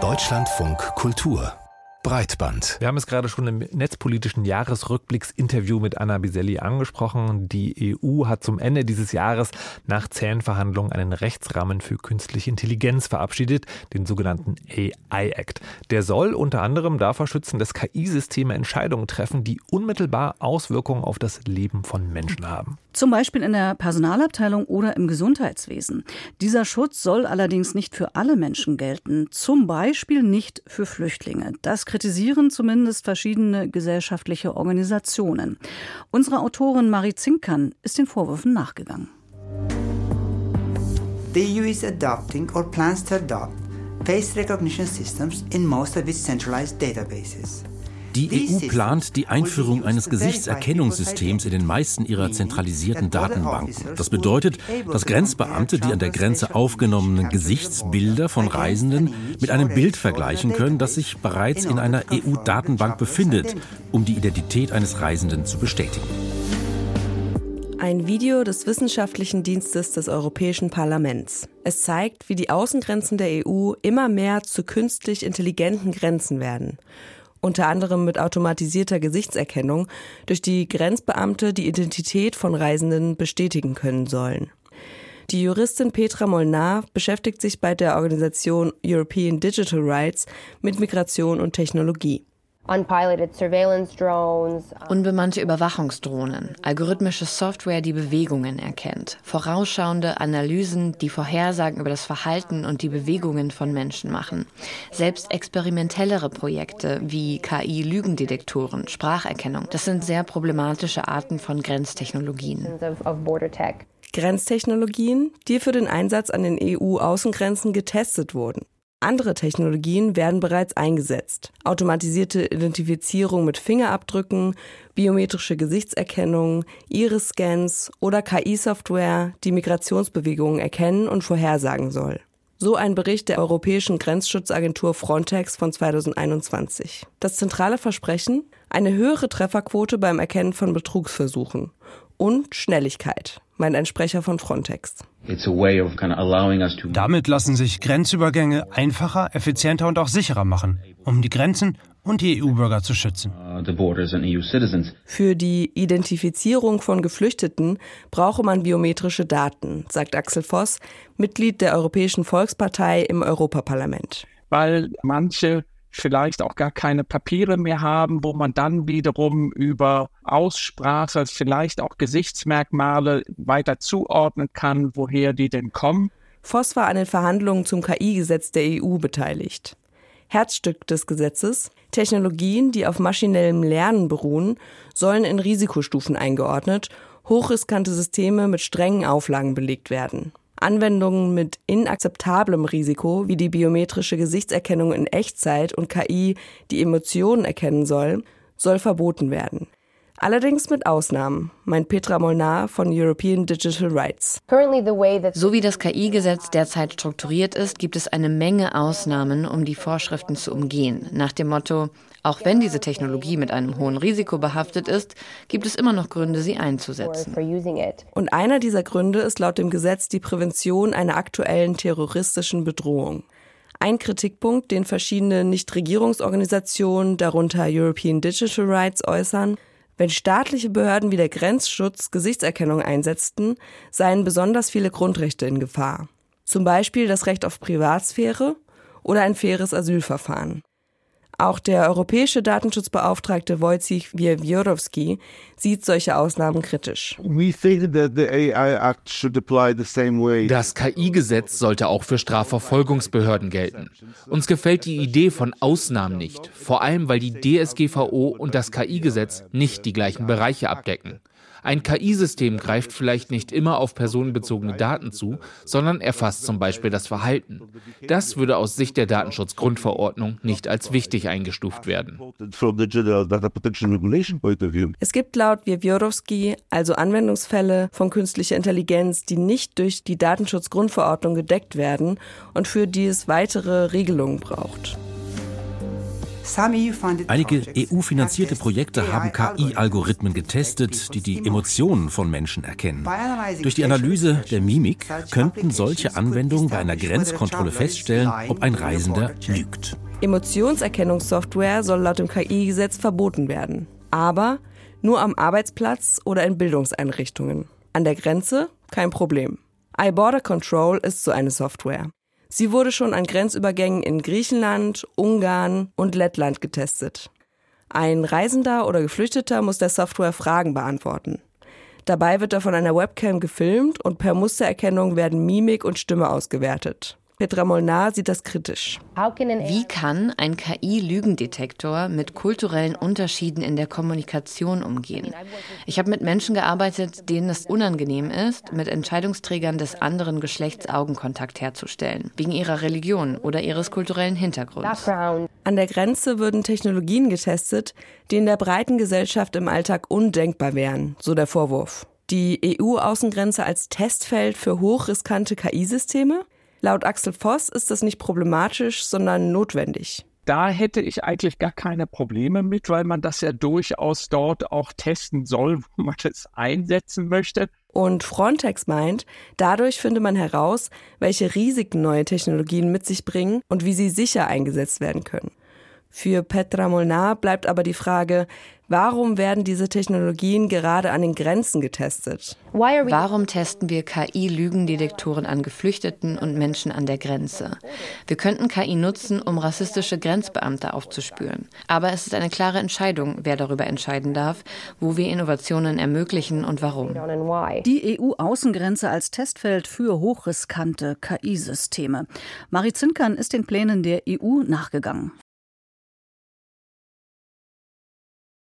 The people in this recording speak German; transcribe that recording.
Deutschlandfunk Kultur Breitband. Wir haben es gerade schon im netzpolitischen Jahresrückblicks-Interview mit Anna Biselli angesprochen. Die EU hat zum Ende dieses Jahres nach zähen Verhandlungen einen Rechtsrahmen für künstliche Intelligenz verabschiedet, den sogenannten AI Act. Der soll unter anderem davor schützen, dass KI-Systeme Entscheidungen treffen, die unmittelbar Auswirkungen auf das Leben von Menschen haben. Zum Beispiel in der Personalabteilung oder im Gesundheitswesen. Dieser Schutz soll allerdings nicht für alle Menschen gelten, zum Beispiel nicht für Flüchtlinge. Das kritisieren zumindest verschiedene gesellschaftliche Organisationen. Unsere Autorin Marie Zinkern ist den Vorwürfen nachgegangen. The EU is adopting or plans to adopt face recognition systems in most of its centralized databases. Die EU plant die Einführung eines Gesichtserkennungssystems in den meisten ihrer zentralisierten Datenbanken. Das bedeutet, dass Grenzbeamte die an der Grenze aufgenommenen Gesichtsbilder von Reisenden mit einem Bild vergleichen können, das sich bereits in einer EU-Datenbank befindet, um die Identität eines Reisenden zu bestätigen. Ein Video des Wissenschaftlichen Dienstes des Europäischen Parlaments. Es zeigt, wie die Außengrenzen der EU immer mehr zu künstlich intelligenten Grenzen werden unter anderem mit automatisierter Gesichtserkennung, durch die Grenzbeamte die Identität von Reisenden bestätigen können sollen. Die Juristin Petra Molnar beschäftigt sich bei der Organisation European Digital Rights mit Migration und Technologie. Unbemannte Überwachungsdrohnen, algorithmische Software, die Bewegungen erkennt, vorausschauende Analysen, die Vorhersagen über das Verhalten und die Bewegungen von Menschen machen, selbst experimentellere Projekte wie KI-Lügendetektoren, Spracherkennung, das sind sehr problematische Arten von Grenztechnologien. Grenztechnologien, die für den Einsatz an den EU-Außengrenzen getestet wurden. Andere Technologien werden bereits eingesetzt. Automatisierte Identifizierung mit Fingerabdrücken, biometrische Gesichtserkennung, Iris-Scans oder KI-Software, die Migrationsbewegungen erkennen und vorhersagen soll. So ein Bericht der Europäischen Grenzschutzagentur Frontex von 2021. Das zentrale Versprechen? Eine höhere Trefferquote beim Erkennen von Betrugsversuchen und Schnelligkeit, meint ein Sprecher von Frontex. Damit lassen sich Grenzübergänge einfacher, effizienter und auch sicherer machen, um die Grenzen und die EU-Bürger zu schützen. Uh, e Für die Identifizierung von Geflüchteten brauche man biometrische Daten, sagt Axel Voss, Mitglied der Europäischen Volkspartei im Europaparlament. Weil manche vielleicht auch gar keine Papiere mehr haben, wo man dann wiederum über Aussprache, vielleicht auch Gesichtsmerkmale weiter zuordnen kann, woher die denn kommen. Voss war an den Verhandlungen zum KI-Gesetz der EU beteiligt. Herzstück des Gesetzes, Technologien, die auf maschinellem Lernen beruhen, sollen in Risikostufen eingeordnet, hochriskante Systeme mit strengen Auflagen belegt werden. Anwendungen mit inakzeptablem Risiko, wie die biometrische Gesichtserkennung in Echtzeit und KI, die Emotionen erkennen soll, soll verboten werden. Allerdings mit Ausnahmen, meint Petra Molnar von European Digital Rights. So wie das KI-Gesetz derzeit strukturiert ist, gibt es eine Menge Ausnahmen, um die Vorschriften zu umgehen. Nach dem Motto, auch wenn diese Technologie mit einem hohen Risiko behaftet ist, gibt es immer noch Gründe, sie einzusetzen. Und einer dieser Gründe ist laut dem Gesetz die Prävention einer aktuellen terroristischen Bedrohung. Ein Kritikpunkt, den verschiedene Nichtregierungsorganisationen, darunter European Digital Rights, äußern, wenn staatliche Behörden wie der Grenzschutz Gesichtserkennung einsetzten, seien besonders viele Grundrechte in Gefahr. Zum Beispiel das Recht auf Privatsphäre oder ein faires Asylverfahren. Auch der europäische Datenschutzbeauftragte Wojciech Wiewiorowski sieht solche Ausnahmen kritisch. Das KI-Gesetz sollte auch für Strafverfolgungsbehörden gelten. Uns gefällt die Idee von Ausnahmen nicht, vor allem weil die DSGVO und das KI-Gesetz nicht die gleichen Bereiche abdecken. Ein KI-System greift vielleicht nicht immer auf personenbezogene Daten zu, sondern erfasst zum Beispiel das Verhalten. Das würde aus Sicht der Datenschutzgrundverordnung nicht als wichtig eingestuft werden. Es gibt laut Wiewiorowski also Anwendungsfälle von künstlicher Intelligenz, die nicht durch die Datenschutzgrundverordnung gedeckt werden und für die es weitere Regelungen braucht. Einige EU-finanzierte Projekte haben KI-Algorithmen getestet, die die Emotionen von Menschen erkennen. Durch die Analyse der Mimik könnten solche Anwendungen bei einer Grenzkontrolle feststellen, ob ein Reisender lügt. Emotionserkennungssoftware soll laut dem KI-Gesetz verboten werden. Aber nur am Arbeitsplatz oder in Bildungseinrichtungen. An der Grenze kein Problem. iBorder Control ist so eine Software. Sie wurde schon an Grenzübergängen in Griechenland, Ungarn und Lettland getestet. Ein Reisender oder Geflüchteter muss der Software Fragen beantworten. Dabei wird er von einer Webcam gefilmt und per Mustererkennung werden Mimik und Stimme ausgewertet. Petra Molnar sieht das kritisch. Wie kann ein KI-Lügendetektor mit kulturellen Unterschieden in der Kommunikation umgehen? Ich habe mit Menschen gearbeitet, denen es unangenehm ist, mit Entscheidungsträgern des anderen Geschlechts Augenkontakt herzustellen, wegen ihrer Religion oder ihres kulturellen Hintergrunds. An der Grenze würden Technologien getestet, die in der breiten Gesellschaft im Alltag undenkbar wären, so der Vorwurf. Die EU-Außengrenze als Testfeld für hochriskante KI-Systeme? Laut Axel Voss ist das nicht problematisch, sondern notwendig. Da hätte ich eigentlich gar keine Probleme mit, weil man das ja durchaus dort auch testen soll, wo man es einsetzen möchte. Und Frontex meint, dadurch finde man heraus, welche Risiken neue Technologien mit sich bringen und wie sie sicher eingesetzt werden können. Für Petra Molnar bleibt aber die Frage, Warum werden diese Technologien gerade an den Grenzen getestet? Warum testen wir KI-Lügendetektoren an Geflüchteten und Menschen an der Grenze? Wir könnten KI nutzen, um rassistische Grenzbeamte aufzuspüren. Aber es ist eine klare Entscheidung, wer darüber entscheiden darf, wo wir Innovationen ermöglichen und warum. Die EU-Außengrenze als Testfeld für hochriskante KI-Systeme. Marie Zinkern ist den Plänen der EU nachgegangen.